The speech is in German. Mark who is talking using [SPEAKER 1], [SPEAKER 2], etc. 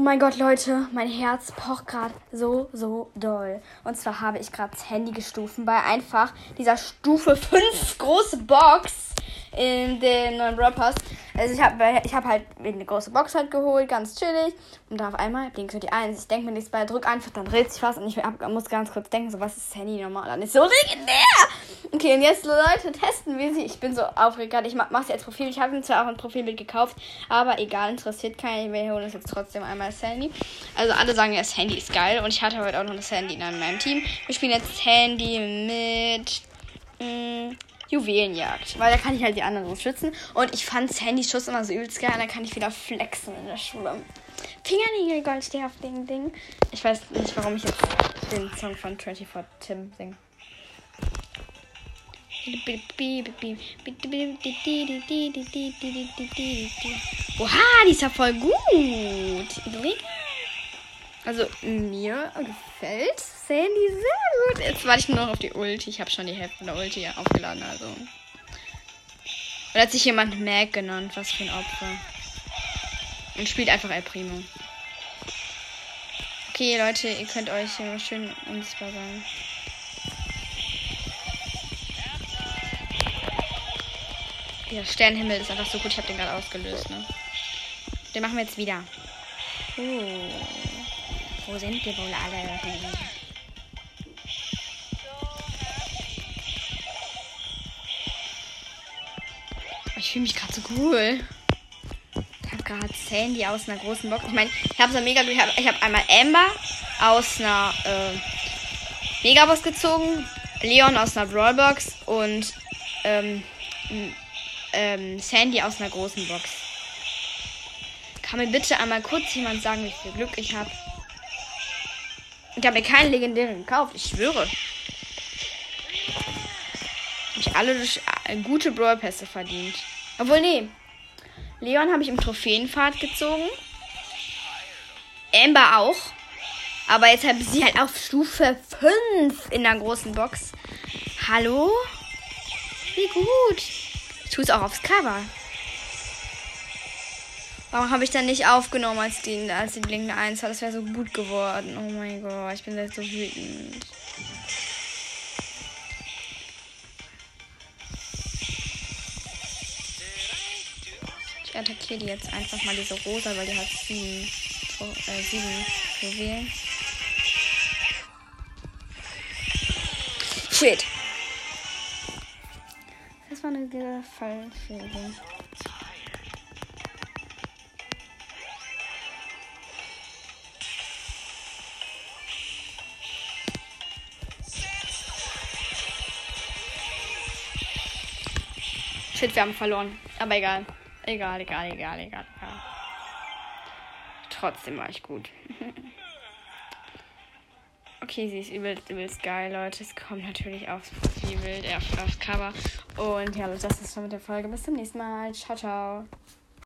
[SPEAKER 1] Oh mein Gott, Leute, mein Herz pocht gerade so, so doll. Und zwar habe ich gerade das Handy gestufen bei einfach dieser Stufe 5 große Box in den neuen Brawl Pass. Also ich habe ich hab halt eine große Box halt geholt, ganz chillig. Und da auf einmal blinkt so die Eins. Ich denke mir nichts bei, drück einfach, dann dreht sich was. Und ich hab, muss ganz kurz denken, so was ist das Handy normal? Dann ist so legendär. Okay, und jetzt Leute testen wir sie. Ich bin so aufgeregt. Ich mache sie als Profil. Ich habe mir zwar auch ein Profilbild gekauft, aber egal, interessiert keinen. Wir holen uns jetzt trotzdem einmal das Handy. Also alle sagen ja, das Handy ist geil. Und ich hatte heute auch noch das Handy in meinem Team. Wir spielen jetzt das Handy mit... Mh, mm, Juwelenjagd. Weil da kann ich halt die anderen so schützen. Und ich fand Handyschuss immer so übelst geil. Und dann kann ich wieder flexen in der Schule. Fingernägel, Goldstern Ding, Ding. Ich weiß nicht, warum ich jetzt den Song von 24 Tim singe. Oha, die ist ja voll gut. Also mir gefällt Sandy sehr gut. Jetzt warte ich nur noch auf die Ulti. Ich habe schon die Hälfte der Ulti aufgeladen, also. Oder hat sich jemand Mac genannt? Was für ein Opfer. Und spielt einfach El Primo. Okay, Leute, ihr könnt euch schön unsichtbar sein. Der Sternenhimmel ist einfach so gut. Ich habe den gerade ausgelöst, ne? Den machen wir jetzt wieder. Uh. Wo sind die wohl alle? Ich fühle mich gerade so cool. Ich habe gerade Sandy aus einer großen Box. Ich meine, ich habe so mega. Ich habe hab einmal Amber aus einer äh, Megabox gezogen, Leon aus einer Brawlbox und ähm, ähm, Sandy aus einer großen Box. Kann mir bitte einmal kurz jemand sagen, wie viel Glück ich habe? Ich habe mir keinen legendären gekauft, ich schwöre. Ich alle durch äh, gute Brawl-Pässe verdient. Obwohl, nee. Leon habe ich im Trophäenpfad gezogen. Amber auch. Aber jetzt habe ich sie halt auf Stufe 5 in der großen Box. Hallo? Wie gut. Ich tue es auch aufs Cover. Warum habe ich dann nicht aufgenommen, als die, als die blinkende 1 war? Das wäre so gut geworden. Oh mein Gott, ich bin jetzt so wütend. Ich attackiere die jetzt einfach mal diese Rosa, weil die hat sieben, äh, sieben. Shit. Das war eine falsche Idee. Shit, wir haben verloren. Aber egal. Egal, egal, egal, egal, egal. Trotzdem war ich gut. okay, sie ist übelst, übelst geil, Leute. Es kommt natürlich aufs Profilbild, aufs Cover. Und ja, das ist schon mit der Folge. Bis zum nächsten Mal. Ciao, ciao.